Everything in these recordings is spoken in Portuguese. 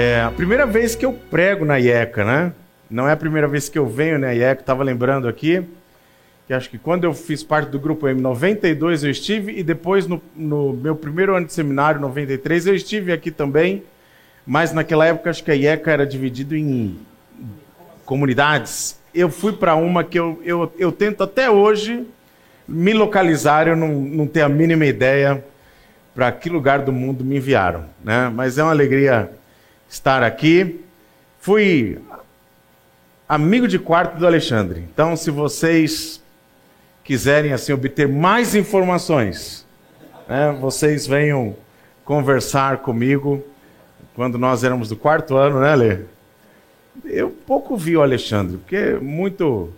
É a primeira vez que eu prego na IECA, né? Não é a primeira vez que eu venho na IECA, estava lembrando aqui, que acho que quando eu fiz parte do grupo M, 92 eu estive, e depois no, no meu primeiro ano de seminário, 93, eu estive aqui também, mas naquela época acho que a IECA era dividido em comunidades. Eu fui para uma que eu, eu, eu tento até hoje me localizar, eu não, não tenho a mínima ideia para que lugar do mundo me enviaram, né? Mas é uma alegria estar aqui. Fui amigo de quarto do Alexandre. Então, se vocês quiserem assim obter mais informações, né, vocês venham conversar comigo quando nós éramos do quarto ano, né, Lê? Eu pouco vi o Alexandre, porque muito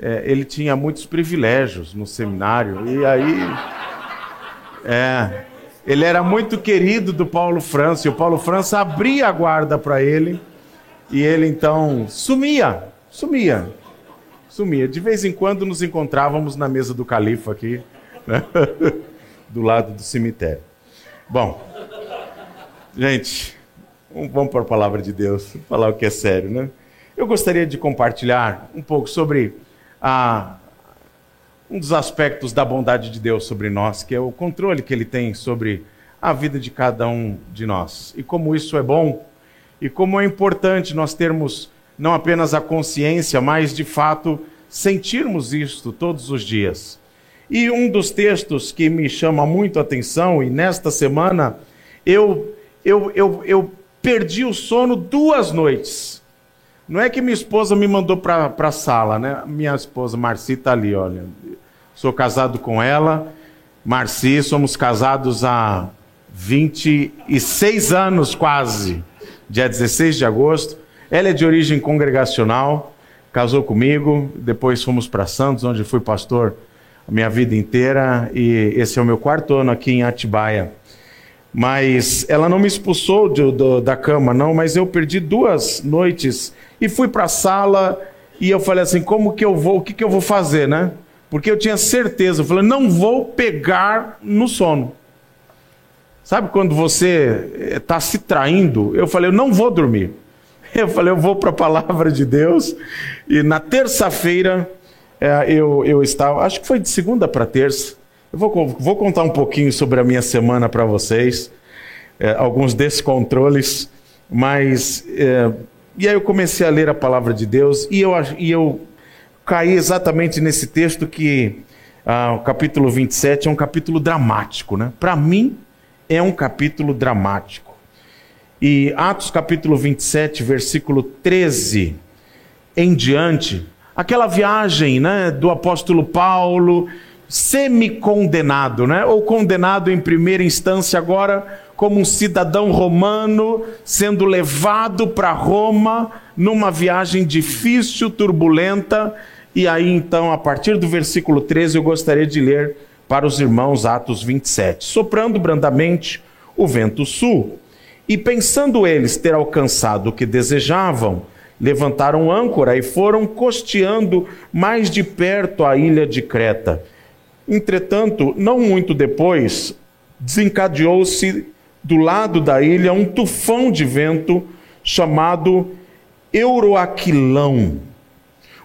é, ele tinha muitos privilégios no seminário e aí é, ele era muito querido do Paulo França, e o Paulo França abria a guarda para ele, e ele então sumia, sumia, sumia. De vez em quando nos encontrávamos na mesa do califa aqui, né? do lado do cemitério. Bom, gente, vamos para a palavra de Deus, falar o que é sério, né? Eu gostaria de compartilhar um pouco sobre a, um dos aspectos da bondade de Deus sobre nós, que é o controle que ele tem sobre a vida de cada um de nós. E como isso é bom, e como é importante nós termos não apenas a consciência, mas de fato sentirmos isto todos os dias. E um dos textos que me chama muito a atenção, e nesta semana eu, eu, eu, eu perdi o sono duas noites. Não é que minha esposa me mandou para a sala, né? Minha esposa Marci está ali, olha. Sou casado com ela. Marci, somos casados há 26 anos quase. Dia 16 de agosto. Ela é de origem congregacional, casou comigo, depois fomos para Santos, onde fui pastor a minha vida inteira, e esse é o meu quarto ano aqui em Atibaia. Mas ela não me expulsou de, do, da cama, não, mas eu perdi duas noites e fui para a sala e eu falei assim: como que eu vou, o que, que eu vou fazer, né? Porque eu tinha certeza, eu falei: não vou pegar no sono. Sabe quando você está eh, se traindo? Eu falei: eu não vou dormir. Eu falei: eu vou para a palavra de Deus. E na terça-feira é, eu, eu estava, acho que foi de segunda para terça. Eu vou, vou contar um pouquinho sobre a minha semana para vocês, é, alguns descontroles, mas. É, e aí eu comecei a ler a palavra de Deus e eu, e eu caí exatamente nesse texto que ah, o capítulo 27 é um capítulo dramático, né? Para mim, é um capítulo dramático. E Atos capítulo 27, versículo 13 em diante, aquela viagem né, do apóstolo Paulo, semi-condenado, né? ou condenado em primeira instância agora como um cidadão romano sendo levado para Roma numa viagem difícil, turbulenta. E aí, então, a partir do versículo 13, eu gostaria de ler para os irmãos Atos 27. Soprando brandamente o vento sul, e pensando eles ter alcançado o que desejavam, levantaram âncora e foram costeando mais de perto a ilha de Creta. Entretanto, não muito depois, desencadeou-se do lado da ilha um tufão de vento chamado Euroaquilão.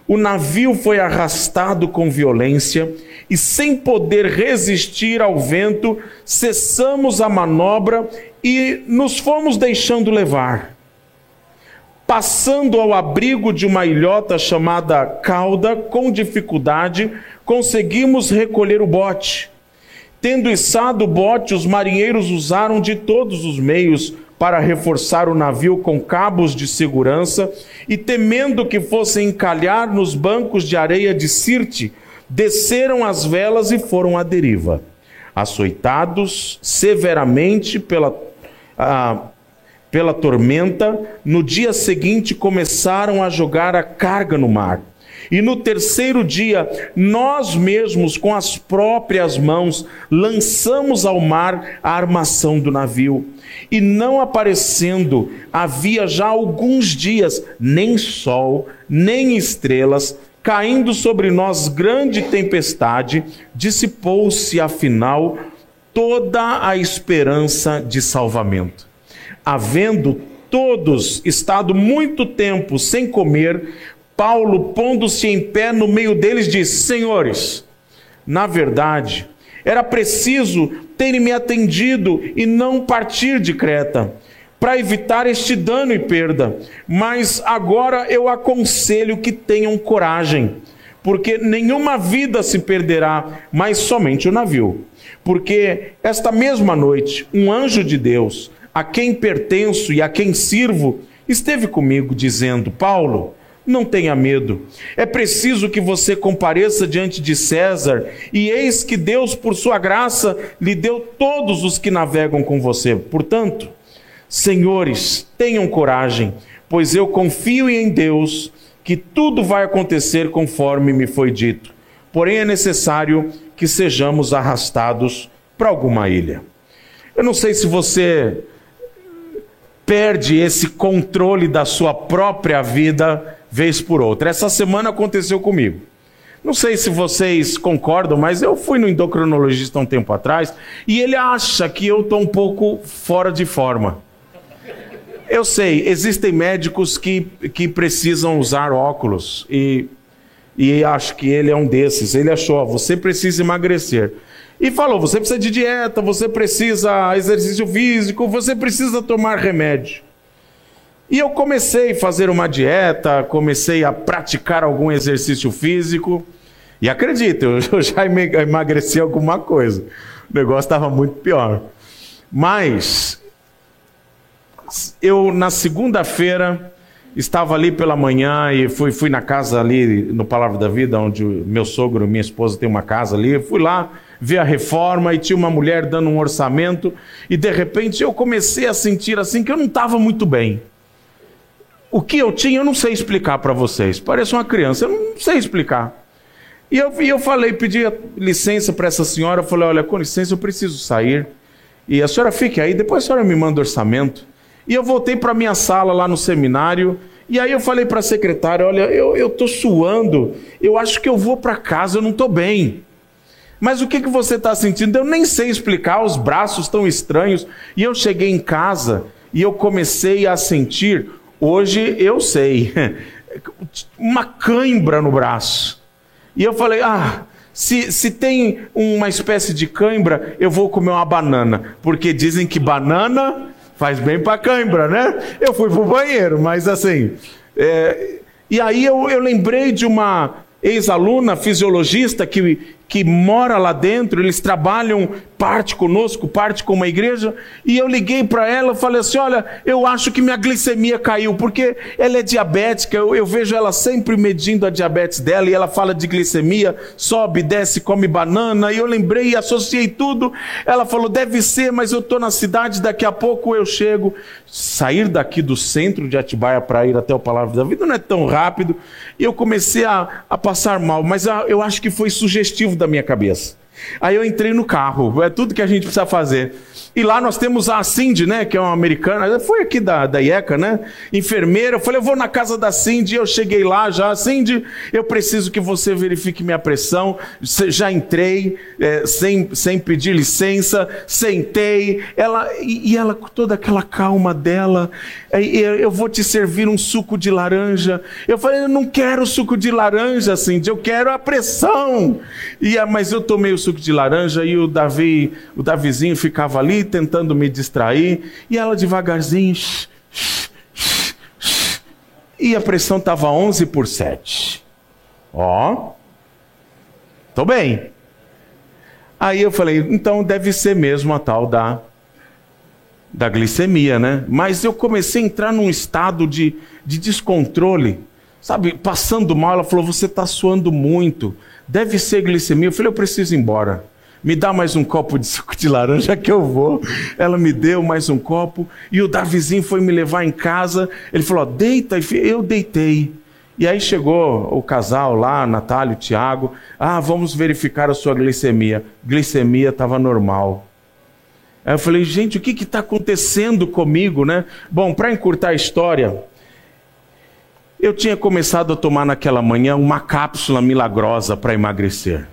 O navio foi arrastado com violência e, sem poder resistir ao vento, cessamos a manobra e nos fomos deixando levar. Passando ao abrigo de uma ilhota chamada Cauda, com dificuldade, conseguimos recolher o bote Tendo içado o bote, os marinheiros usaram de todos os meios para reforçar o navio com cabos de segurança e, temendo que fossem encalhar nos bancos de areia de Sirte, desceram as velas e foram à deriva. Açoitados severamente pela, ah, pela tormenta, no dia seguinte começaram a jogar a carga no mar e no terceiro dia, nós mesmos, com as próprias mãos, lançamos ao mar a armação do navio. E não aparecendo, havia já alguns dias, nem sol, nem estrelas, caindo sobre nós grande tempestade, dissipou-se afinal toda a esperança de salvamento. Havendo todos estado muito tempo sem comer, Paulo, pondo-se em pé no meio deles, disse: Senhores, na verdade, era preciso terem me atendido e não partir de Creta, para evitar este dano e perda. Mas agora eu aconselho que tenham coragem, porque nenhuma vida se perderá, mas somente o navio. Porque esta mesma noite, um anjo de Deus, a quem pertenço e a quem sirvo, esteve comigo, dizendo: Paulo, não tenha medo. É preciso que você compareça diante de César, e eis que Deus, por sua graça, lhe deu todos os que navegam com você. Portanto, senhores, tenham coragem, pois eu confio em Deus que tudo vai acontecer conforme me foi dito. Porém, é necessário que sejamos arrastados para alguma ilha. Eu não sei se você perde esse controle da sua própria vida vez por outra. Essa semana aconteceu comigo. Não sei se vocês concordam, mas eu fui no endocrinologista um tempo atrás e ele acha que eu estou um pouco fora de forma. Eu sei, existem médicos que, que precisam usar óculos e, e acho que ele é um desses. Ele achou, você precisa emagrecer. E falou, você precisa de dieta, você precisa exercício físico, você precisa tomar remédio. E eu comecei a fazer uma dieta, comecei a praticar algum exercício físico. E acredita, eu já emagreci alguma coisa. O negócio estava muito pior. Mas eu na segunda-feira estava ali pela manhã e fui, fui na casa ali no Palavra da Vida, onde meu sogro e minha esposa tem uma casa ali. Fui lá ver a reforma e tinha uma mulher dando um orçamento e de repente eu comecei a sentir assim que eu não estava muito bem. O que eu tinha, eu não sei explicar para vocês. Parece uma criança, eu não sei explicar. E eu, e eu falei, pedi licença para essa senhora, eu falei, olha, com licença, eu preciso sair. E a senhora fique aí, depois a senhora me manda orçamento. E eu voltei para minha sala lá no seminário, e aí eu falei para a secretária, olha, eu estou suando, eu acho que eu vou para casa, eu não estou bem. Mas o que, que você está sentindo? Eu nem sei explicar, os braços estão estranhos. E eu cheguei em casa e eu comecei a sentir Hoje eu sei, uma cãibra no braço. E eu falei: ah, se, se tem uma espécie de cãibra, eu vou comer uma banana, porque dizem que banana faz bem para cãibra, né? Eu fui pro banheiro, mas assim. É... E aí eu, eu lembrei de uma ex-aluna fisiologista que, que mora lá dentro, eles trabalham parte conosco, parte com uma igreja, e eu liguei para ela falei assim: Olha, eu acho que minha glicemia caiu, porque ela é diabética, eu, eu, vejo ela sempre medindo a diabetes dela, e ela fala de glicemia, sobe, desce, come banana, e eu lembrei e associei tudo. Ela falou: Deve ser, mas eu estou na cidade, daqui a pouco eu chego. Sair daqui do centro de Atibaia para ir até o Palavra da Vida não é tão rápido, e eu comecei a, a passar mal, mas eu acho que foi sugestivo da minha cabeça. Aí eu entrei no carro, é tudo que a gente precisa fazer. E lá nós temos a Cindy, né, que é uma americana, foi aqui da, da IECA, né, enfermeira. Eu falei, eu vou na casa da Cindy, eu cheguei lá já. Cindy, eu preciso que você verifique minha pressão. Já entrei, é, sem, sem pedir licença, sentei. Ela, e, e ela, toda aquela calma dela, eu vou te servir um suco de laranja. Eu falei, eu não quero suco de laranja, Cindy, eu quero a pressão. E, mas eu tomei o suco de laranja e o Davi, o Davizinho ficava ali tentando me distrair, e ela devagarzinho. e a pressão estava 11 por 7. Ó, tô bem. Aí eu falei, então deve ser mesmo a tal da, da glicemia, né? Mas eu comecei a entrar num estado de, de descontrole, sabe? Passando mal, ela falou, você está suando muito, deve ser glicemia. Eu falei, eu preciso ir embora me dá mais um copo de suco de laranja que eu vou. Ela me deu mais um copo e o Davizinho foi me levar em casa. Ele falou: deita, eu deitei. E aí chegou o casal lá, Natália e Tiago. Ah, vamos verificar a sua glicemia. Glicemia estava normal. Aí eu falei, gente, o que está acontecendo comigo, né? Bom, para encurtar a história, eu tinha começado a tomar naquela manhã uma cápsula milagrosa para emagrecer.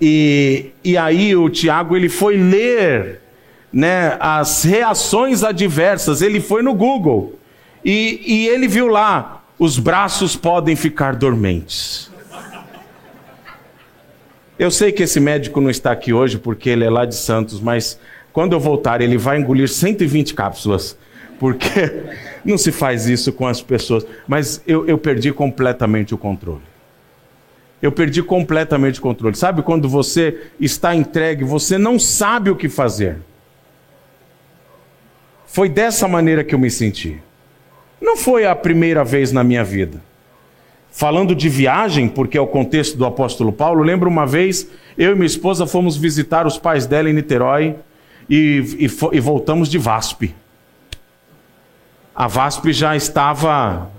E, e aí o Tiago ele foi ler né, as reações adversas. Ele foi no Google e, e ele viu lá: os braços podem ficar dormentes. Eu sei que esse médico não está aqui hoje porque ele é lá de Santos, mas quando eu voltar, ele vai engolir 120 cápsulas, porque não se faz isso com as pessoas. Mas eu, eu perdi completamente o controle. Eu perdi completamente o controle. Sabe quando você está entregue, você não sabe o que fazer? Foi dessa maneira que eu me senti. Não foi a primeira vez na minha vida. Falando de viagem, porque é o contexto do apóstolo Paulo, lembro uma vez, eu e minha esposa fomos visitar os pais dela em Niterói e, e, e voltamos de VASP. A VASP já estava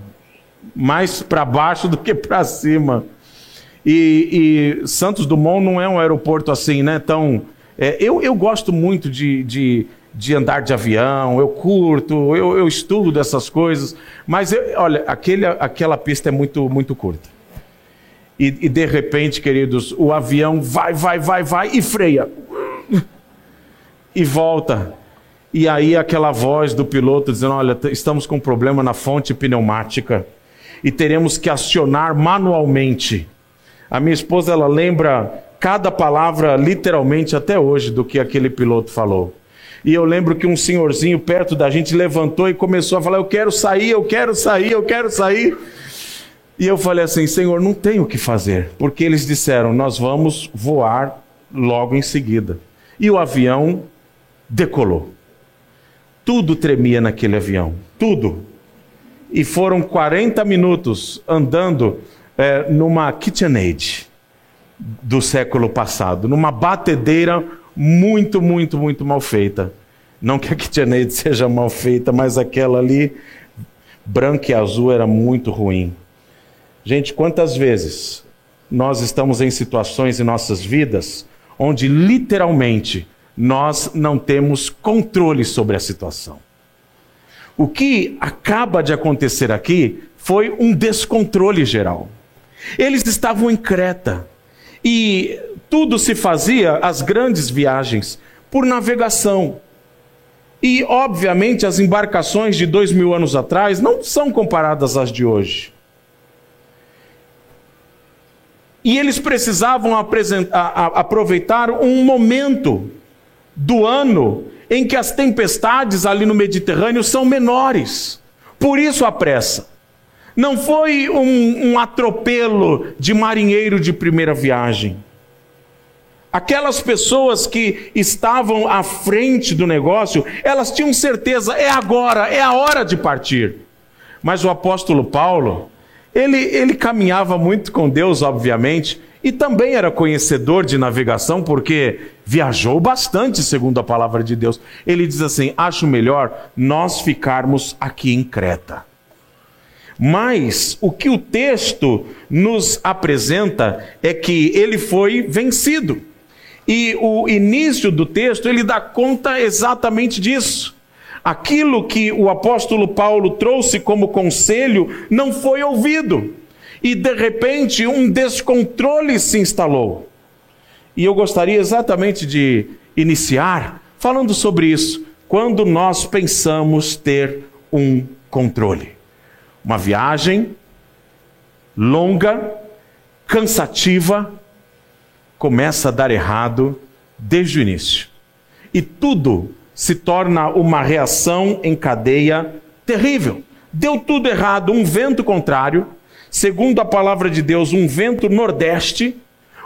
mais para baixo do que para cima. E, e, Santos Dumont não é um aeroporto assim, né? Tão, é, eu, eu gosto muito de, de de andar de avião, eu curto, eu, eu estudo essas coisas, mas eu, olha, aquele, aquela pista é muito, muito curta. E, e, de repente, queridos, o avião vai, vai, vai, vai e freia. E volta. E aí aquela voz do piloto dizendo: Olha, estamos com um problema na fonte pneumática e teremos que acionar manualmente. A minha esposa ela lembra cada palavra literalmente até hoje do que aquele piloto falou. E eu lembro que um senhorzinho perto da gente levantou e começou a falar: Eu quero sair, eu quero sair, eu quero sair. E eu falei assim: Senhor, não tenho o que fazer. Porque eles disseram: Nós vamos voar logo em seguida. E o avião decolou. Tudo tremia naquele avião, tudo. E foram 40 minutos andando é, numa KitchenAid do século passado, numa batedeira muito, muito, muito mal feita. Não que a KitchenAid seja mal feita, mas aquela ali, branca e azul, era muito ruim. Gente, quantas vezes nós estamos em situações em nossas vidas onde literalmente nós não temos controle sobre a situação. O que acaba de acontecer aqui foi um descontrole geral. Eles estavam em Creta e tudo se fazia, as grandes viagens, por navegação. E, obviamente, as embarcações de dois mil anos atrás não são comparadas às de hoje. E eles precisavam aproveitar um momento do ano em que as tempestades ali no Mediterrâneo são menores. Por isso a pressa. Não foi um, um atropelo de marinheiro de primeira viagem. Aquelas pessoas que estavam à frente do negócio, elas tinham certeza, é agora, é a hora de partir. Mas o apóstolo Paulo, ele, ele caminhava muito com Deus, obviamente, e também era conhecedor de navegação, porque viajou bastante, segundo a palavra de Deus. Ele diz assim: acho melhor nós ficarmos aqui em Creta. Mas o que o texto nos apresenta é que ele foi vencido. E o início do texto, ele dá conta exatamente disso. Aquilo que o apóstolo Paulo trouxe como conselho não foi ouvido. E de repente um descontrole se instalou. E eu gostaria exatamente de iniciar falando sobre isso, quando nós pensamos ter um controle. Uma viagem longa, cansativa, começa a dar errado desde o início. E tudo se torna uma reação em cadeia terrível. Deu tudo errado, um vento contrário, segundo a palavra de Deus, um vento nordeste,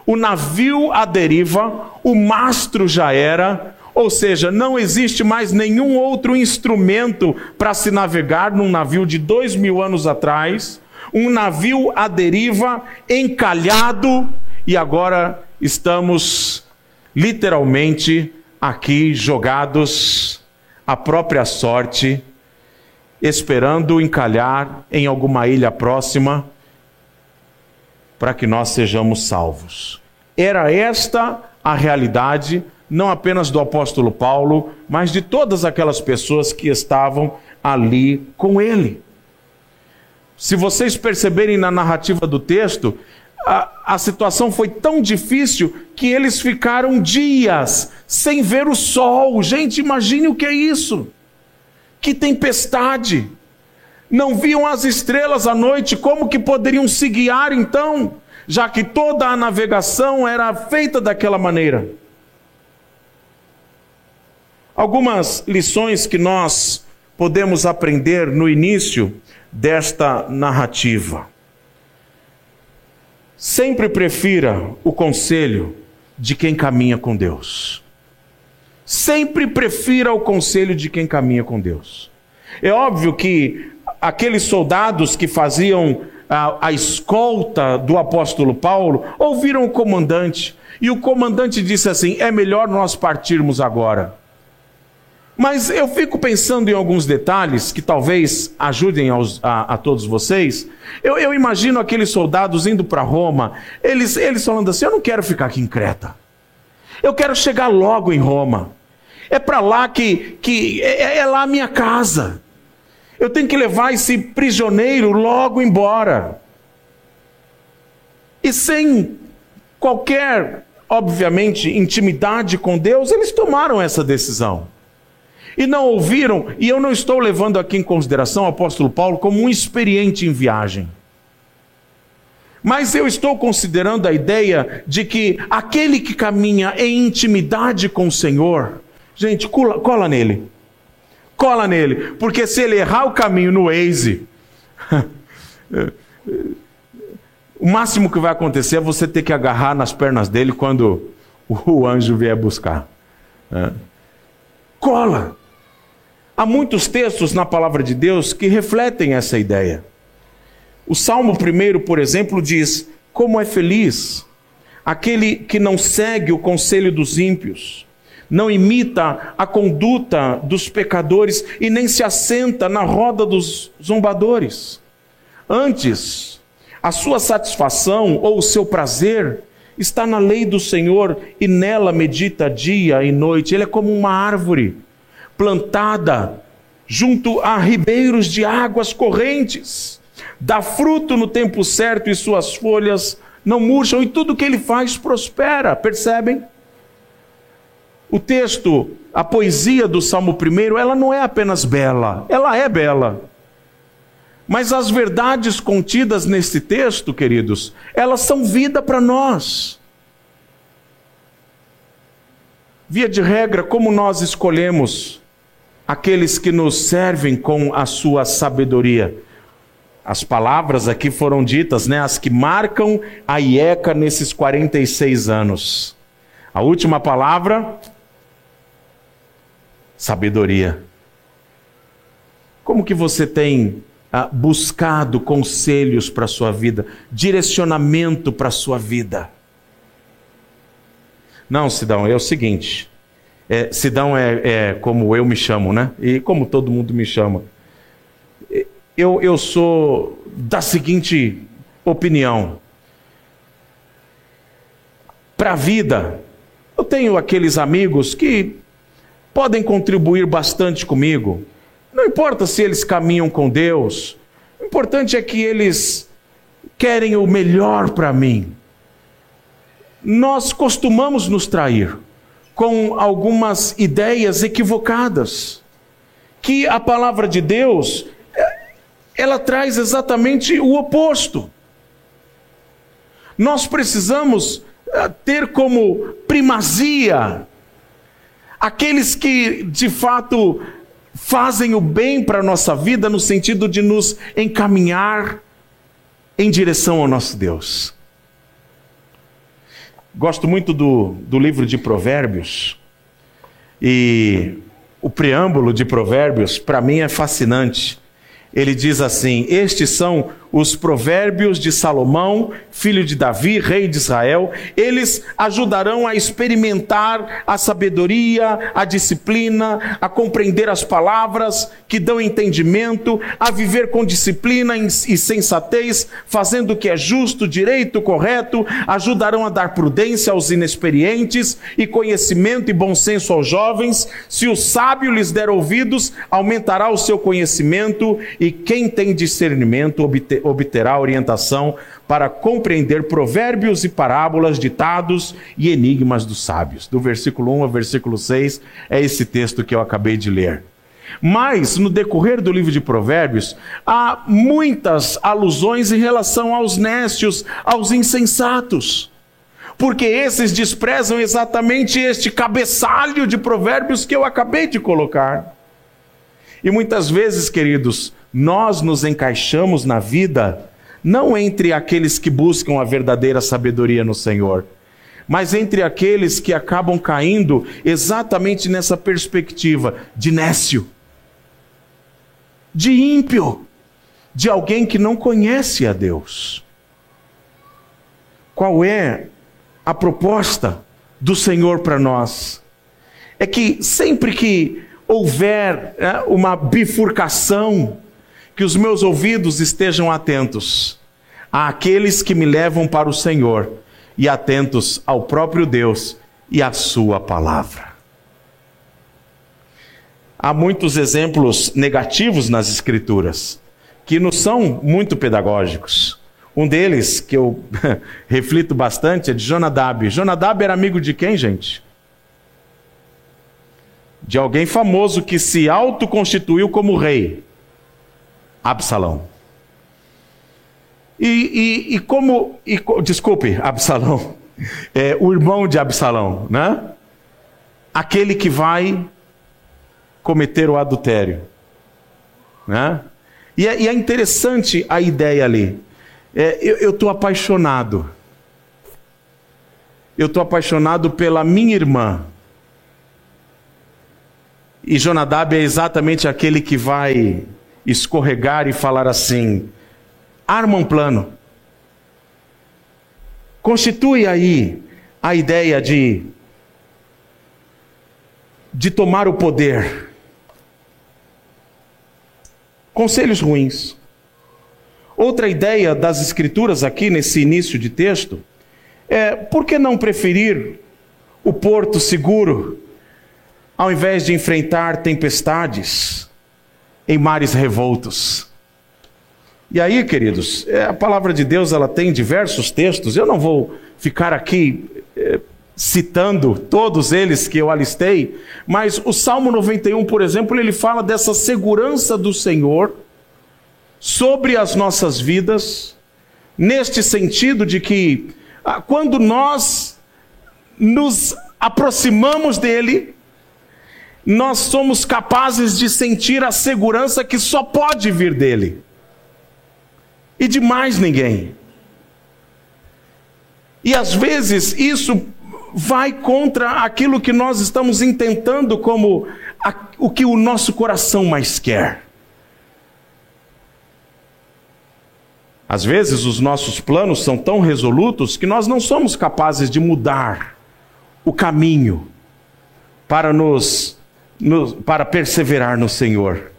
o navio à deriva, o mastro já era, ou seja, não existe mais nenhum outro instrumento para se navegar num navio de dois mil anos atrás, um navio à deriva, encalhado, e agora estamos literalmente aqui jogados à própria sorte, esperando encalhar em alguma ilha próxima para que nós sejamos salvos. Era esta a realidade, não apenas do apóstolo Paulo, mas de todas aquelas pessoas que estavam ali com ele. Se vocês perceberem na narrativa do texto, a, a situação foi tão difícil que eles ficaram dias sem ver o sol. Gente, imagine o que é isso. Que tempestade. Não viam as estrelas à noite, como que poderiam se guiar então, já que toda a navegação era feita daquela maneira? Algumas lições que nós podemos aprender no início desta narrativa. Sempre prefira o conselho de quem caminha com Deus. Sempre prefira o conselho de quem caminha com Deus. É óbvio que aqueles soldados que faziam a, a, escolta do apóstolo Paulo ouviram o comandante, e o comandante disse assim: é melhor nós partirmos agora. Mas eu fico pensando em alguns detalhes que talvez ajudem aos, a, a, todos vocês. Eu, eu, imagino aqueles soldados indo para Roma, eles, eles falando assim: Eu não quero ficar aqui em Creta. Eu quero chegar logo em Roma. É para lá que, que é, é lá a minha casa. Eu tenho que levar esse prisioneiro logo embora. E sem qualquer, obviamente, intimidade com Deus, eles tomaram essa decisão e não ouviram, e eu não estou levando aqui em consideração o apóstolo Paulo como um experiente em viagem. Mas eu estou considerando a ideia de que aquele que caminha em intimidade com o Senhor, gente, cola, cola nele. Cola nele, porque se ele errar o caminho no Waze, o máximo que vai acontecer é você ter que agarrar nas pernas dele quando o anjo vier buscar. É. Cola. Há muitos textos na palavra de Deus que refletem essa ideia. O Salmo 1, por exemplo, diz: Como é feliz aquele que não segue o conselho dos ímpios, não imita a conduta dos pecadores e nem se assenta na roda dos zombadores. Antes, a sua satisfação ou o seu prazer está na lei do Senhor e nela medita dia e noite. Ele é como uma árvore plantada junto a ribeiros de águas correntes, dá fruto no tempo certo e suas folhas não murcham, e tudo que ele faz prospera, percebem? O texto, a poesia do Salmo 1, ela não é apenas bela, ela é bela. Mas as verdades contidas nesse texto, queridos, elas são vida para nós. Via de regra, como nós escolhemos aqueles que nos servem com a sua sabedoria. As palavras aqui foram ditas, né, as que marcam a IECA nesses 46 anos. A última palavra, sabedoria. Como que você tem ah, buscado conselhos para a sua vida, direcionamento para a sua vida? Não, Sidão, é o seguinte: é, Sidão é, é como eu me chamo, né? E como todo mundo me chama. Eu, eu sou da seguinte opinião. Para a vida, eu tenho aqueles amigos que podem contribuir bastante comigo. Não importa se eles caminham com Deus, o importante é que eles querem o melhor para mim. Nós costumamos nos trair com algumas ideias equivocadas. Que a palavra de Deus, ela traz exatamente o oposto. Nós precisamos eh, ter como primazia aqueles que de fato fazem o bem para a nossa vida no sentido de nos encaminhar em direção ao nosso Deus. Gosto muito do, do livro de Provérbios. E o preâmbulo de Provérbios, para mim, é fascinante. Ele diz assim: Estes são os provérbios de Salomão, filho de Davi, rei de Israel, eles ajudarão a experimentar a sabedoria, a disciplina, a compreender as palavras que dão entendimento, a viver com disciplina e sensatez, fazendo o que é justo, direito, correto, ajudarão a dar prudência aos inexperientes e conhecimento e bom senso aos jovens. Se o sábio lhes der ouvidos, aumentará o seu conhecimento, e quem tem discernimento obterá obterá orientação para compreender provérbios e parábolas, ditados e enigmas dos sábios. Do versículo 1 ao versículo 6 é esse texto que eu acabei de ler. Mas, no decorrer do livro de Provérbios, há muitas alusões em relação aos nécios, aos insensatos. Porque esses desprezam exatamente este cabeçalho de provérbios que eu acabei de colocar. E muitas vezes, queridos, nós nos encaixamos na vida não entre aqueles que buscam a verdadeira sabedoria no Senhor, mas entre aqueles que acabam caindo exatamente nessa perspectiva de nécio de ímpio, de alguém que não conhece a Deus. Qual é a proposta do Senhor para nós? É que sempre que houver né, uma bifurcação, que os meus ouvidos estejam atentos àqueles que me levam para o Senhor e atentos ao próprio Deus e à Sua palavra. Há muitos exemplos negativos nas Escrituras, que não são muito pedagógicos. Um deles, que eu reflito bastante, é de Jonadab. Jonadab era amigo de quem, gente? De alguém famoso que se autoconstituiu como rei. Absalão. E, e, e como. E, desculpe, Absalão. É, o irmão de Absalão, né? Aquele que vai cometer o adultério. Né? E, é, e é interessante a ideia ali. É, eu estou apaixonado. Eu estou apaixonado pela minha irmã. E Jonadab é exatamente aquele que vai escorregar e falar assim: arma um plano. Constitui aí a ideia de, de tomar o poder Conselhos ruins. Outra ideia das Escrituras aqui nesse início de texto é por que não preferir o porto seguro ao invés de enfrentar tempestades em mares revoltos? E aí, queridos, é, a palavra de Deus ela tem diversos textos. Eu não vou ficar aqui é, citando todos eles que eu alistei, mas o Salmo 91, por exemplo, ele fala dessa segurança do Senhor sobre as nossas vidas, neste sentido de que ah, quando nós nos aproximamos dele, nós somos capazes de sentir a segurança que só pode vir dele e de mais ninguém. E às vezes isso vai contra aquilo que nós estamos intentando como a, o que o nosso coração mais quer. Às vezes os nossos planos são tão resolutos que nós não somos capazes de mudar o caminho para nos, nos para perseverar no Senhor.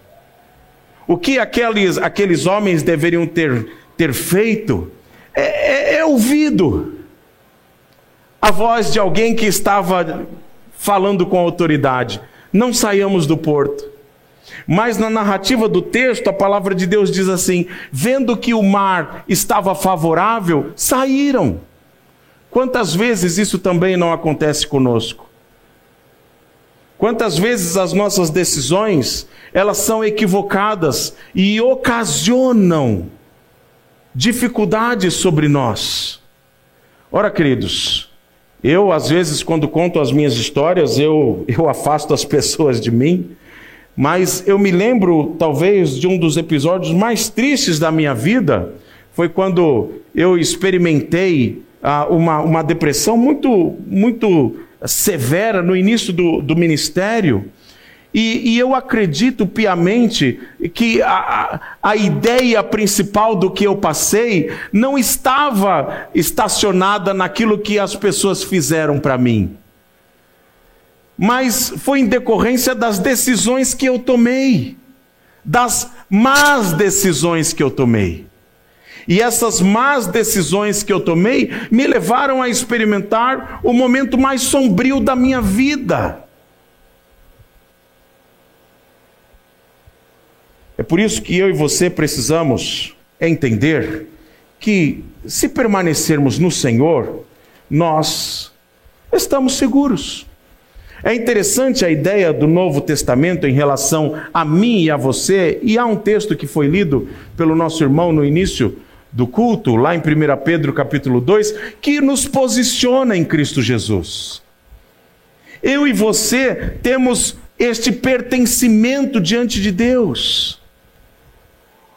O que aqueles, aqueles homens deveriam ter, ter feito é, é, é ouvido a voz de alguém que estava falando com autoridade. Não saiamos do porto. Mas na narrativa do texto, a palavra de Deus diz assim: vendo que o mar estava favorável, saíram. Quantas vezes isso também não acontece conosco? Quantas vezes as nossas decisões, elas são equivocadas e ocasionam dificuldades sobre nós. Ora, queridos, eu, às vezes, quando conto as minhas histórias, eu, eu afasto as pessoas de mim, mas eu me lembro, talvez, de um dos episódios mais tristes da minha vida, foi quando eu experimentei ah, uma, uma depressão muito, muito severa no início do, do ministério. E, e, eu acredito piamente que a, a, ideia principal do que eu passei não estava estacionada naquilo que as pessoas fizeram para mim, mas foi em decorrência das decisões que eu tomei, das más decisões que eu tomei. E essas más decisões que eu tomei me levaram a experimentar o momento mais sombrio da minha vida. É por isso que eu e você precisamos entender que, se permanecermos no Senhor, nós estamos seguros. É interessante a ideia do Novo Testamento em relação a mim e a você, e há um texto que foi lido pelo nosso irmão no início do culto, lá em 1 Pedro capítulo 2, que nos posiciona em Cristo Jesus. Eu e você temos este pertencimento diante de Deus.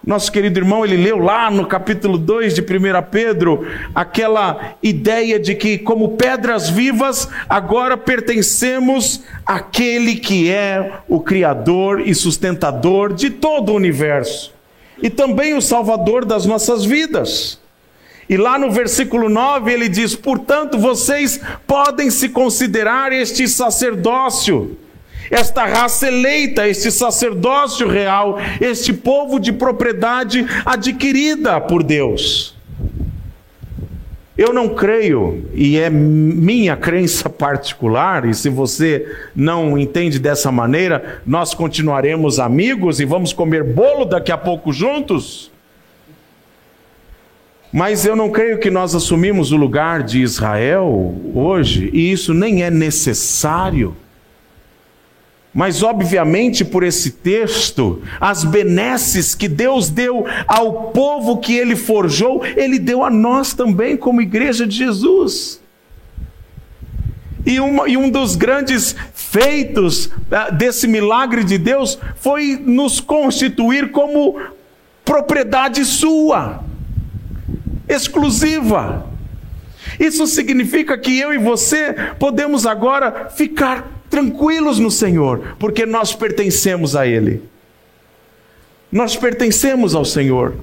Nosso querido irmão, ele leu lá no capítulo 2 de 1 Pedro aquela ideia de que, como pedras vivas, agora pertencemos àquele que é o Criador e sustentador de todo o universo e também o Salvador das nossas vidas. E lá no versículo 9 ele diz: Portanto, vocês podem se considerar este sacerdócio esta raça eleita, este sacerdócio real, este povo de propriedade adquirida por Deus. Eu não creio, e é minha crença particular, e se você não entende dessa maneira, nós continuaremos amigos e vamos comer bolo daqui a pouco juntos. Mas eu não creio que nós assumimos o lugar de Israel hoje, e isso nem é necessário. Mas, obviamente, por esse texto, as benesses que Deus deu ao povo que ele forjou, ele deu a nós também, como igreja de Jesus. E, uma, e um dos grandes feitos uh, desse milagre de Deus foi nos constituir como propriedade sua, exclusiva. Isso significa que eu e você podemos agora ficar tranquilos no Senhor, porque nós pertencemos a Ele. Nós pertencemos ao Senhor.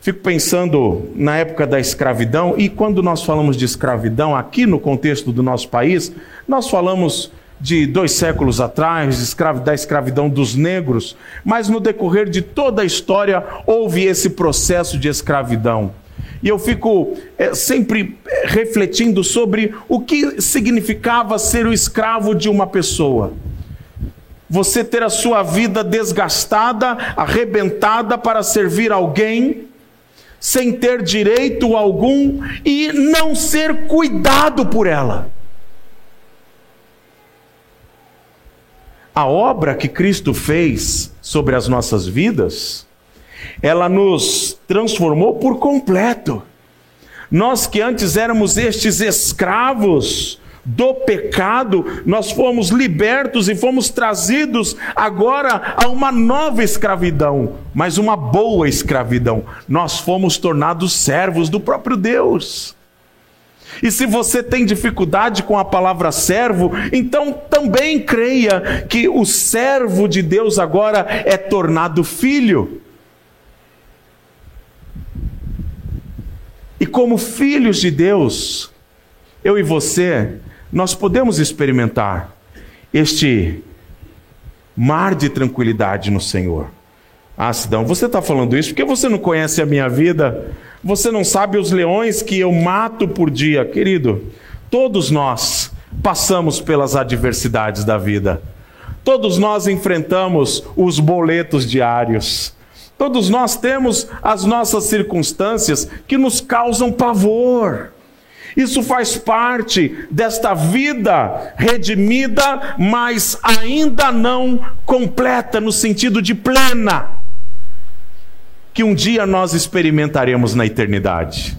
Fico pensando na época da escravidão, e quando nós falamos de escravidão, aqui no contexto do nosso país, nós falamos de dois séculos atrás, da escravidão dos negros, mas no decorrer de toda a história houve esse processo de escravidão. E eu fico é, sempre é, refletindo sobre o que significava ser o escravo de uma pessoa. Você ter a sua vida desgastada, arrebentada para servir alguém, sem ter direito algum e não ser cuidado por ela. A obra que Cristo fez sobre as nossas vidas ela nos transformou por completo. Nós que antes éramos estes escravos do pecado, nós fomos libertos e fomos trazidos agora a uma nova escravidão, mas uma boa escravidão. Nós fomos tornados servos do próprio Deus. E se você tem dificuldade com a palavra servo, então também creia que o servo de Deus agora é tornado filho. E como filhos de Deus, eu e você, nós podemos experimentar este mar de tranquilidade no Senhor. Ah, Sidão, você está falando isso porque você não conhece a minha vida, você não sabe os leões que eu mato por dia. Querido, todos nós passamos pelas adversidades da vida, todos nós enfrentamos os boletos diários. Todos nós temos as nossas circunstâncias que nos causam pavor. Isso faz parte desta vida redimida, mas ainda não completa no sentido de plena, que um dia nós experimentaremos na eternidade.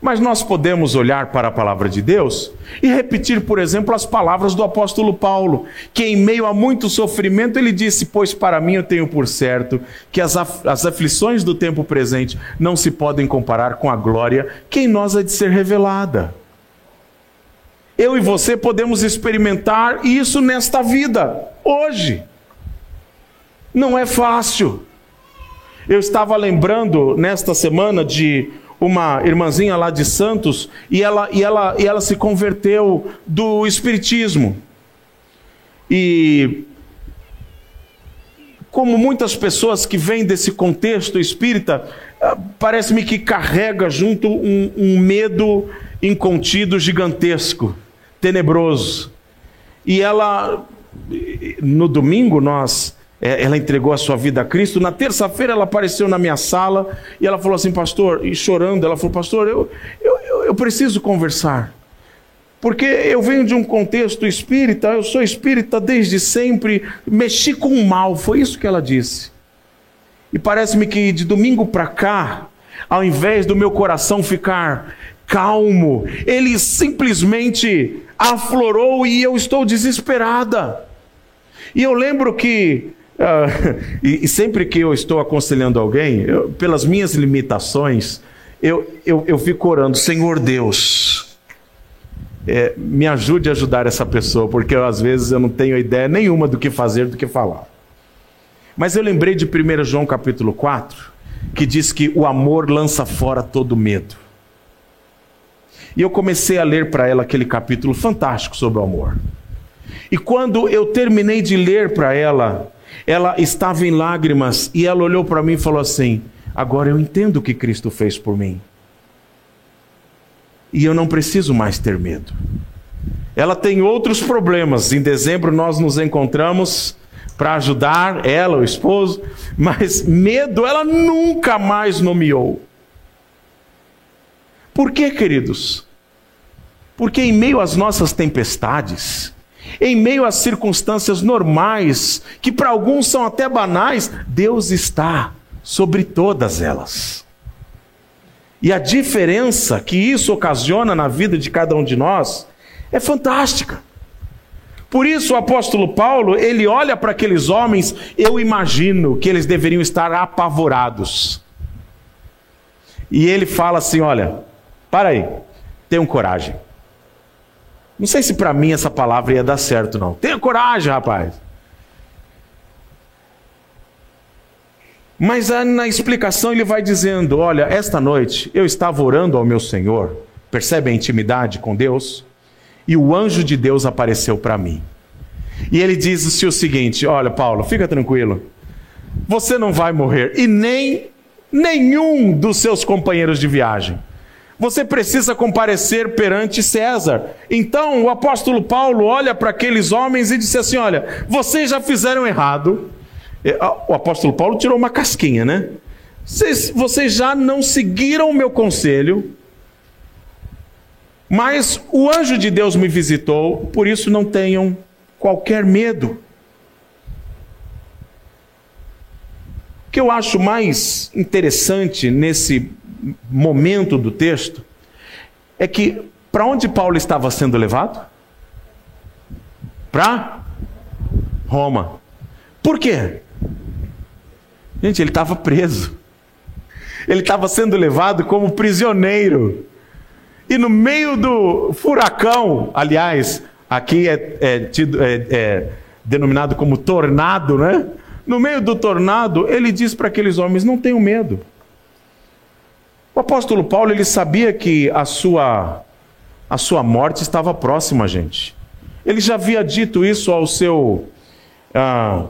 Mas nós podemos olhar para a palavra de Deus e repetir, por exemplo, as palavras do apóstolo Paulo, que em meio a muito sofrimento ele disse: Pois para mim eu tenho por certo que as, as aflições do tempo presente não se podem comparar com a glória que em nós há de ser revelada. Eu e você podemos experimentar isso nesta vida, hoje. Não é fácil. Eu estava lembrando nesta semana de uma irmãzinha lá de Santos e ela, e ela, e ela se converteu do Espiritismo. E como muitas pessoas que vêm desse contexto espírita, ah, parece-me que carrega junto um, um medo incontido gigantesco, tenebroso. E ela no domingo nós ela entregou a sua vida a Cristo. Na terça-feira ela apareceu na minha sala e ela falou assim, pastor, e chorando, ela falou, pastor, eu, eu, eu preciso conversar. Porque eu venho de um contexto espírita, eu sou espírita desde sempre, mexi com o mal, foi isso que ela disse. E parece-me que de domingo para cá, ao invés do meu coração ficar calmo, ele simplesmente aflorou e eu estou desesperada. E eu lembro que, uh, e, e, sempre que eu estou aconselhando alguém, eu, pelas minhas limitações, eu, eu, eu fico orando, Senhor Deus, é, me ajude a ajudar essa pessoa, porque eu, às vezes eu não tenho ideia nenhuma do que fazer, do que falar. Mas eu lembrei de 1 João capítulo 4, que diz que o amor lança fora todo medo. E eu comecei a ler para ela aquele capítulo fantástico sobre o amor. E quando eu terminei de ler para ela, ela estava em lágrimas e ela olhou para mim e falou assim: Agora eu entendo o que Cristo fez por mim. E eu não preciso mais ter medo. Ela tem outros problemas. Em dezembro nós nos encontramos para ajudar ela, o esposo, mas medo ela nunca mais nomeou. Por quê, queridos? Porque em meio às nossas tempestades, em meio às circunstâncias normais, que para alguns são até banais, Deus está sobre todas elas. E a diferença que isso ocasiona na vida de cada um de nós é fantástica. Por isso o apóstolo Paulo, ele olha para aqueles homens, eu imagino que eles deveriam estar apavorados. E ele fala assim: olha, para aí, tenham coragem. Não sei se para mim essa palavra ia dar certo, não. Tenha coragem, rapaz. Mas na explicação ele vai dizendo: Olha, esta noite eu estava orando ao meu Senhor, percebe a intimidade com Deus? e o anjo de Deus apareceu para mim. E ele diz o seguinte: Olha, Paulo, fica tranquilo, você não vai morrer, e nem nenhum dos seus companheiros de viagem. Você precisa comparecer perante César. Então o apóstolo Paulo olha para aqueles homens e disse assim: Olha, vocês já fizeram errado. É, o apóstolo Paulo tirou uma casquinha, né? Vocês, vocês já não seguiram o meu conselho, mas o anjo de Deus me visitou, por isso não tenham qualquer medo. O que eu acho mais interessante nesse momento do texto é que para onde Paulo estava sendo levado? Para Roma. Por quê? Gente, ele estava preso. Ele estava sendo levado como prisioneiro. E no meio do furacão, aliás, aqui é, é, tido, é, é denominado como tornado, né? No meio do tornado, ele diz para aqueles homens: não tenham medo. O apóstolo Paulo ele sabia que a sua a sua morte estava próxima, gente. Ele já havia dito isso ao seu ah,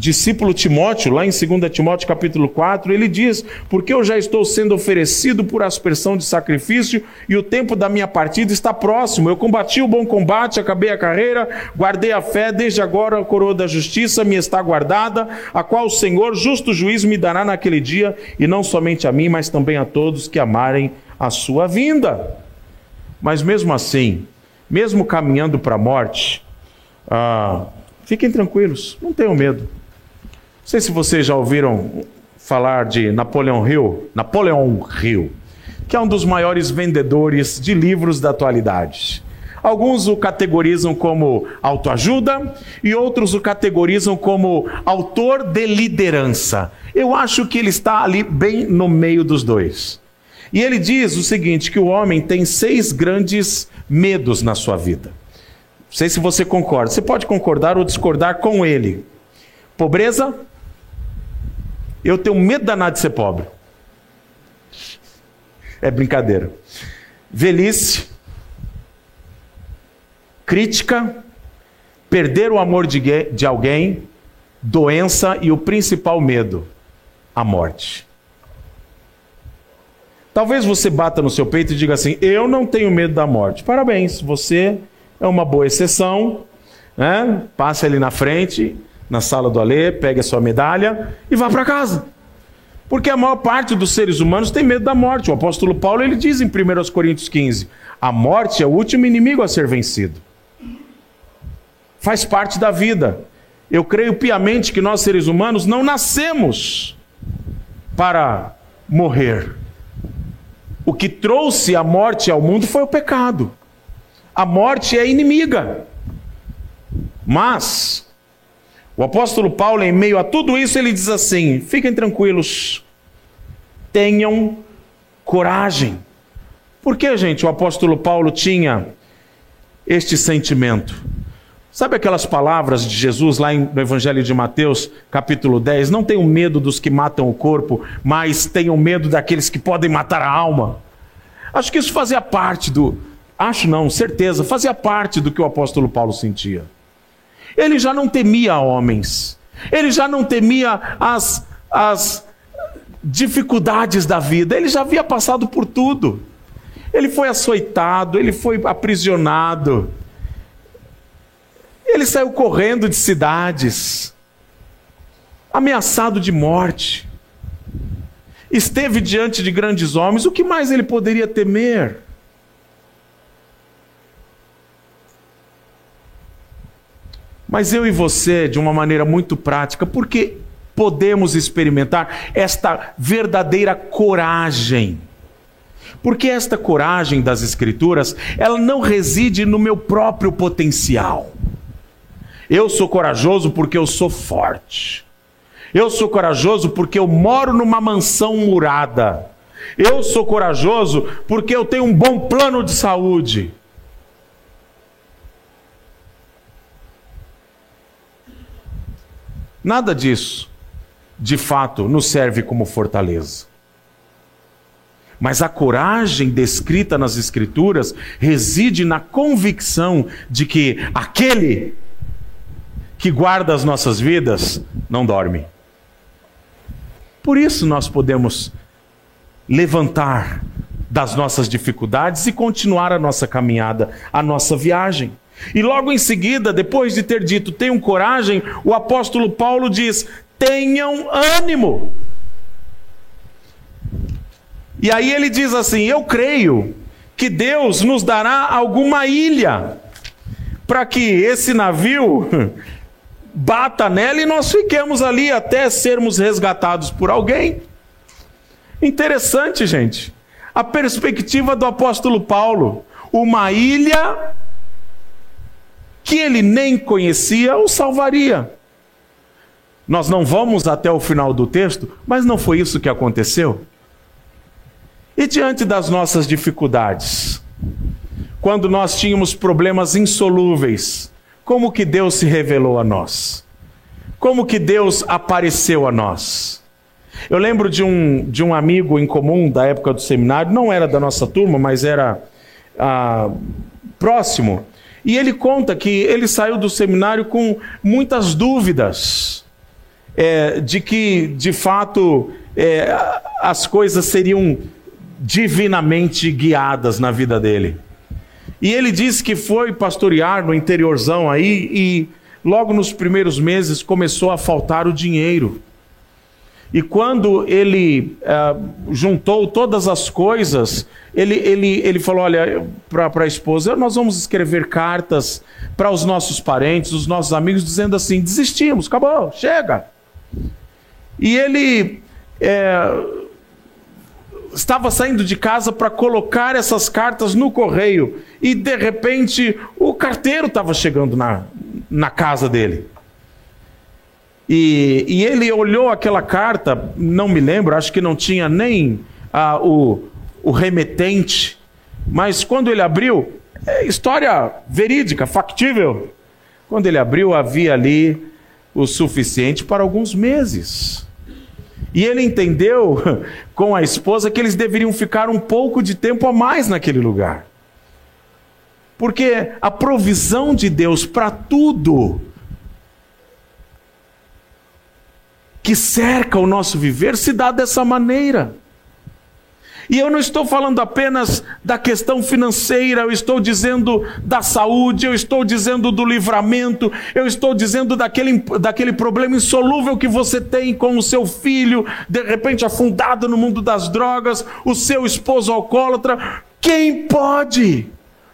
discípulo Timóteo, lá em 2 Timóteo capítulo 4, ele diz: Porque eu já estou sendo oferecido por aspersão de sacrifício e o tempo da minha partida está próximo. Eu combati o bom combate, acabei a carreira, guardei a fé, desde agora a coroa da justiça me está guardada, a qual o Senhor, justo juiz, me dará naquele dia, e não somente a mim, mas também a todos que amarem a sua vinda. Mas mesmo assim, mesmo caminhando para a morte, ah, fiquem tranquilos, não tenham medo sei se vocês já ouviram falar de Napoleão Hill, Napoleão Hill, que é um dos maiores vendedores de livros da atualidade. Alguns o categorizam como autoajuda e outros o categorizam como autor de liderança. Eu acho que ele está ali bem no meio dos dois. E ele diz o seguinte: que o homem tem seis grandes medos na sua vida. Não sei se você concorda. Você pode concordar ou discordar com ele: pobreza, eu tenho medo danado de ser pobre. É brincadeira. Velhice, crítica, perder o amor de, de alguém, doença e o principal medo, a morte. Talvez você bata no seu peito e diga assim: Eu não tenho medo da morte. Parabéns, você é uma boa exceção. né? passe ali na frente, na sala do Alê, pegue a sua medalha e vá para casa. Porque a maior parte dos seres humanos tem medo da morte. O apóstolo Paulo ele diz em 1 Coríntios 15: a morte é o último inimigo a ser vencido. Faz parte da vida. Eu creio piamente que nós seres humanos não nascemos para morrer. O que trouxe a morte ao mundo foi o pecado. A morte é inimiga. Mas o apóstolo Paulo, em meio a tudo isso, ele diz assim: fiquem tranquilos, tenham coragem. Por que, gente, o apóstolo Paulo tinha este sentimento? Sabe aquelas palavras de Jesus lá no Evangelho de Mateus, capítulo 10? Não tenham medo dos que matam o corpo, mas tenham medo daqueles que podem matar a alma. Acho que isso fazia parte do. Acho não, certeza, fazia parte do que o apóstolo Paulo sentia. Ele já não temia homens, ele já não temia as, as dificuldades da vida, ele já havia passado por tudo. Ele foi açoitado, ele foi aprisionado, ele saiu correndo de cidades, ameaçado de morte. Esteve diante de grandes homens, o que mais ele poderia temer? Mas eu e você, de uma maneira muito prática, porque podemos experimentar esta verdadeira coragem. Porque esta coragem das Escrituras, ela não reside no meu próprio potencial. Eu sou corajoso porque eu sou forte. Eu sou corajoso porque eu moro numa mansão murada. Eu sou corajoso porque eu tenho um bom plano de saúde. Nada disso, de fato, nos serve como fortaleza. Mas a coragem descrita nas Escrituras reside na convicção de que aquele que guarda as nossas vidas não dorme. Por isso nós podemos levantar das nossas dificuldades e continuar a nossa caminhada, a nossa viagem. E logo em seguida, depois de ter dito tenham coragem, o apóstolo Paulo diz: tenham ânimo. E aí ele diz assim: Eu creio que Deus nos dará alguma ilha para que esse navio bata nela e nós fiquemos ali até sermos resgatados por alguém. Interessante, gente. A perspectiva do apóstolo Paulo. Uma ilha que ele nem conhecia o salvaria. Nós não vamos até o final do texto, mas não foi isso que aconteceu. E diante das nossas dificuldades, quando nós tínhamos problemas insolúveis, como que Deus se revelou a nós? Como que Deus apareceu a nós? Eu lembro de um, de um amigo em comum da época do seminário, não era da nossa turma, mas era ah, próximo. E ele conta que ele saiu do seminário com muitas dúvidas é, de que, de fato, é, as coisas seriam divinamente guiadas na vida dele. E ele disse que foi pastorear no interiorzão aí e logo nos primeiros meses começou a faltar o dinheiro. E quando ele uh, juntou todas as coisas, ele, ele, ele falou: Olha, para a esposa, nós vamos escrever cartas para os nossos parentes, os nossos amigos, dizendo assim: desistimos, acabou, chega. E ele é, estava saindo de casa para colocar essas cartas no correio e de repente o carteiro estava chegando na, na casa dele. E, e, ele olhou aquela carta, não me lembro, acho que não tinha nem ah, o, o remetente, mas quando ele abriu, é história verídica, factível. Quando ele abriu, havia ali o suficiente para alguns meses. E ele entendeu com a esposa que eles deveriam ficar um pouco de tempo a mais naquele lugar. Porque a provisão de Deus para tudo que cerca o nosso viver se dá dessa maneira. E eu não estou falando apenas da questão financeira, eu estou dizendo da saúde, eu estou dizendo do livramento, eu estou dizendo daquele, daquele problema insolúvel que você tem com o seu filho, de repente afundado no mundo das drogas, o seu esposo alcoólatra. Quem pode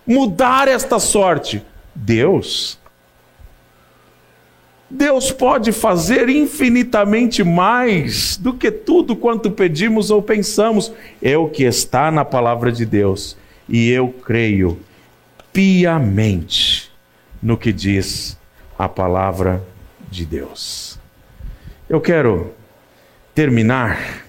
mudar esta sorte? Deus. Deus pode fazer infinitamente mais do que tudo quanto pedimos ou pensamos. É o que está na palavra de Deus. E eu creio piamente no que diz a palavra de Deus. Eu quero terminar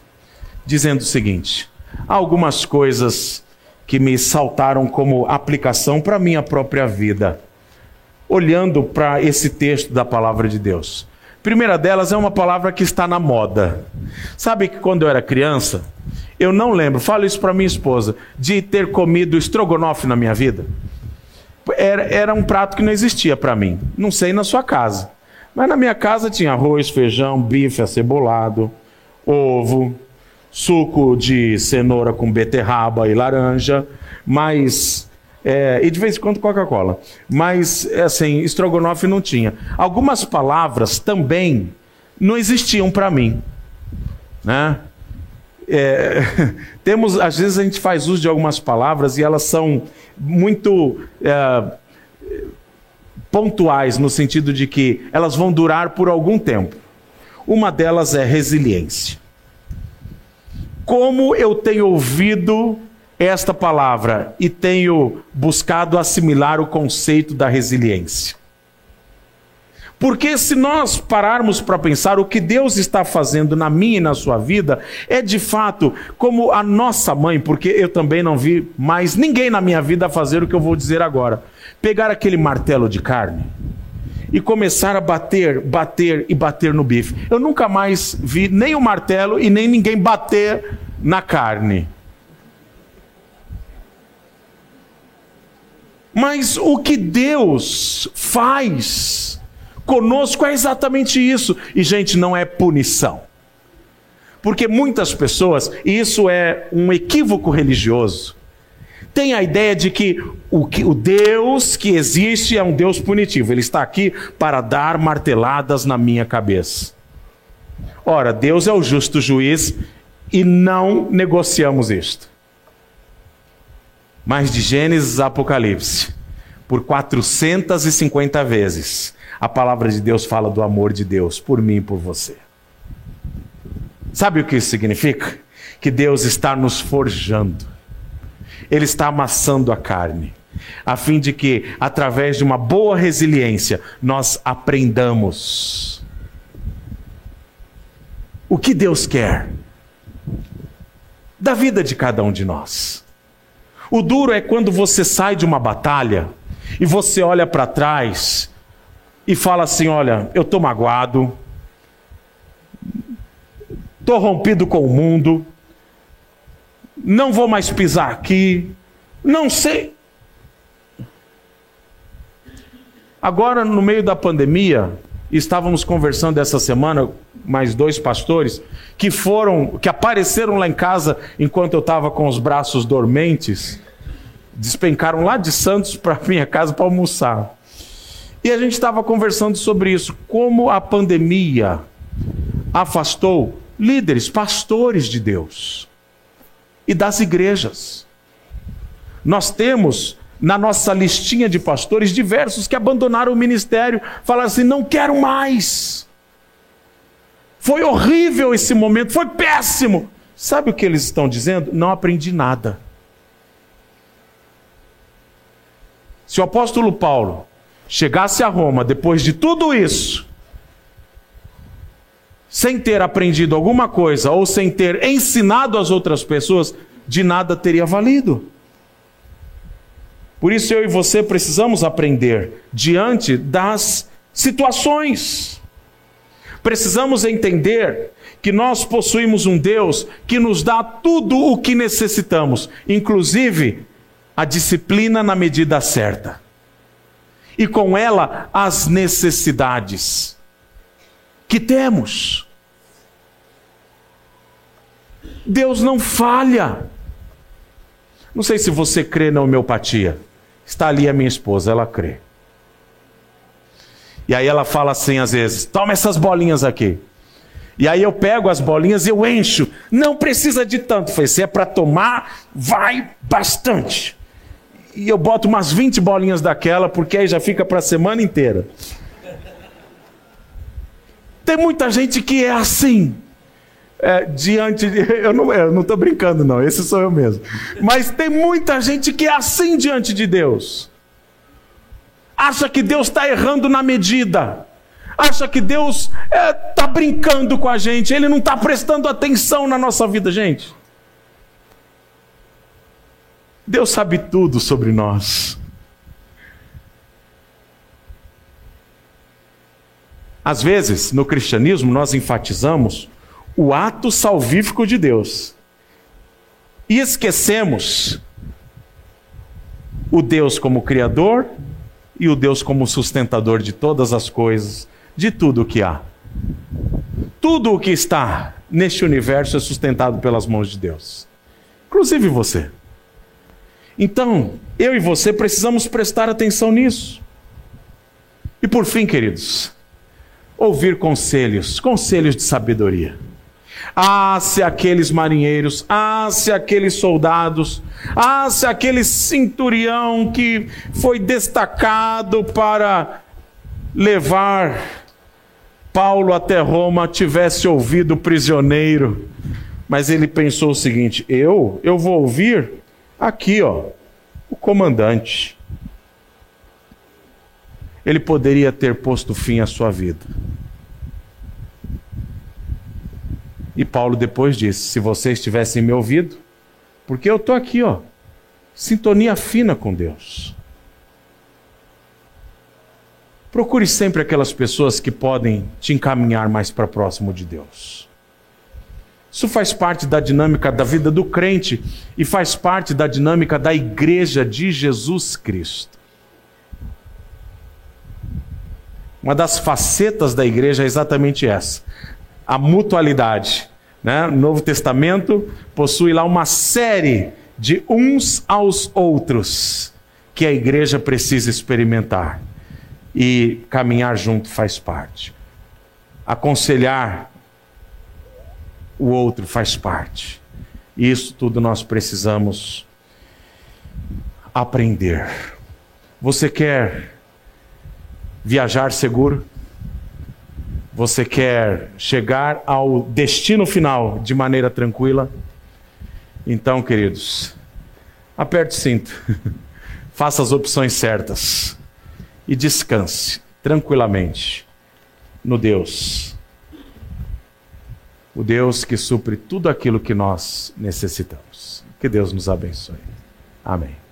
dizendo o seguinte: há algumas coisas que me saltaram como aplicação para minha própria vida olhando para esse texto da palavra de Deus. primeira delas é uma palavra que está na moda. Sabe que quando eu era criança, eu não lembro, falo isso para minha esposa, de ter comido estrogonofe na minha vida. Era, era um prato que não existia para mim. Não sei na sua casa. Mas na minha casa tinha arroz, feijão, bife acebolado, ovo, suco de cenoura com beterraba e laranja, mas é, e de vez em quando Coca-Cola. Mas, assim, estrogonofe não tinha. Algumas palavras também não existiam para mim. Né? É, temos, às vezes a gente faz uso de algumas palavras e elas são muito é, pontuais no sentido de que elas vão durar por algum tempo. Uma delas é resiliência. Como eu tenho ouvido esta palavra e tenho buscado assimilar o conceito da resiliência. Porque se nós pararmos para pensar o que Deus está fazendo na minha e na sua vida, é de fato como a nossa mãe, porque eu também não vi mais ninguém na minha vida fazer o que eu vou dizer agora. Pegar aquele martelo de carne e começar a bater, bater e bater no bife. Eu nunca mais vi nem o martelo e nem ninguém bater na carne. Mas o que Deus faz conosco é exatamente isso. E, gente, não é punição. Porque muitas pessoas, e isso é um equívoco religioso, têm a ideia de que o, que o Deus que existe é um Deus punitivo. Ele está aqui para dar marteladas na minha cabeça. Ora, Deus é o justo juiz e não negociamos isto mas de Gênesis a Apocalipse, por 450 vezes, a palavra de Deus fala do amor de Deus por mim e por você. Sabe o que isso significa? Que Deus está nos forjando, Ele está amassando a carne, a fim de que, através de uma boa resiliência, nós aprendamos. O que Deus quer da vida de cada um de nós. O duro é quando você sai de uma batalha e você olha para trás e fala assim: Olha, eu estou magoado, estou rompido com o mundo, não vou mais pisar aqui, não sei. Agora, no meio da pandemia, estávamos conversando essa semana, mais dois pastores, que foram, que apareceram lá em casa enquanto eu estava com os braços dormentes, despencaram lá de Santos para minha casa para almoçar. E a gente estava conversando sobre isso, como a pandemia afastou líderes, pastores de Deus e das igrejas. Nós temos na nossa listinha de pastores diversos que abandonaram o ministério, falaram assim: não quero mais. Foi horrível esse momento, foi péssimo. Sabe o que eles estão dizendo? Não aprendi nada. Se o apóstolo Paulo chegasse a Roma depois de tudo isso, sem ter aprendido alguma coisa ou sem ter ensinado às outras pessoas, de nada teria valido. Por isso eu e você precisamos aprender diante das situações. Precisamos entender que nós possuímos um Deus que nos dá tudo o que necessitamos, inclusive a disciplina na medida certa. E com ela as necessidades que temos. Deus não falha. Não sei se você crê na homeopatia. Está ali a minha esposa, ela crê. E aí ela fala assim às vezes: toma essas bolinhas aqui. E aí eu pego as bolinhas e eu encho. Não precisa de tanto. Falei, se é para tomar, vai bastante. E eu boto umas 20 bolinhas daquela, porque aí já fica para a semana inteira. Tem muita gente que é assim. É, diante de. Eu não estou brincando, não, esse sou eu mesmo. Mas tem muita gente que é assim diante de Deus. Acha que Deus está errando na medida acha que Deus está é, tá brincando com a gente, Ele não está prestando atenção na nossa vida, gente. Deus sabe tudo sobre nós. Às vezes, no cristianismo, nós enfatizamos o ato salvífico de Deus e esquecemos o Deus como Criador e o Deus como sustentador de todas as coisas, de tudo o que há. Tudo o que está neste universo é sustentado pelas mãos de Deus, inclusive você. Então, eu e você precisamos prestar atenção nisso. E por fim, queridos, ouvir conselhos, conselhos de sabedoria. Ah, se aqueles marinheiros, ah, se aqueles soldados, ah, se aquele centurião que foi destacado para levar Paulo até Roma tivesse ouvido o prisioneiro, mas ele pensou o seguinte: eu, eu vou ouvir aqui, ó, o comandante. Ele poderia ter posto fim à sua vida. E Paulo depois disse: se vocês tivessem me ouvido, porque eu estou aqui, ó, sintonia fina com Deus. Procure sempre aquelas pessoas que podem te encaminhar mais para próximo de Deus. Isso faz parte da dinâmica da vida do crente e faz parte da dinâmica da igreja de Jesus Cristo. Uma das facetas da igreja é exatamente essa: a mutualidade. Né? O Novo Testamento possui lá uma série de uns aos outros que a igreja precisa experimentar e caminhar junto faz parte. Aconselhar o outro faz parte. Isso tudo nós precisamos aprender. Você quer viajar seguro? Você quer chegar ao destino final de maneira tranquila? Então, queridos, aperte o cinto, faça as opções certas e descanse tranquilamente no Deus. O Deus que supre tudo aquilo que nós necessitamos. Que Deus nos abençoe. Amém.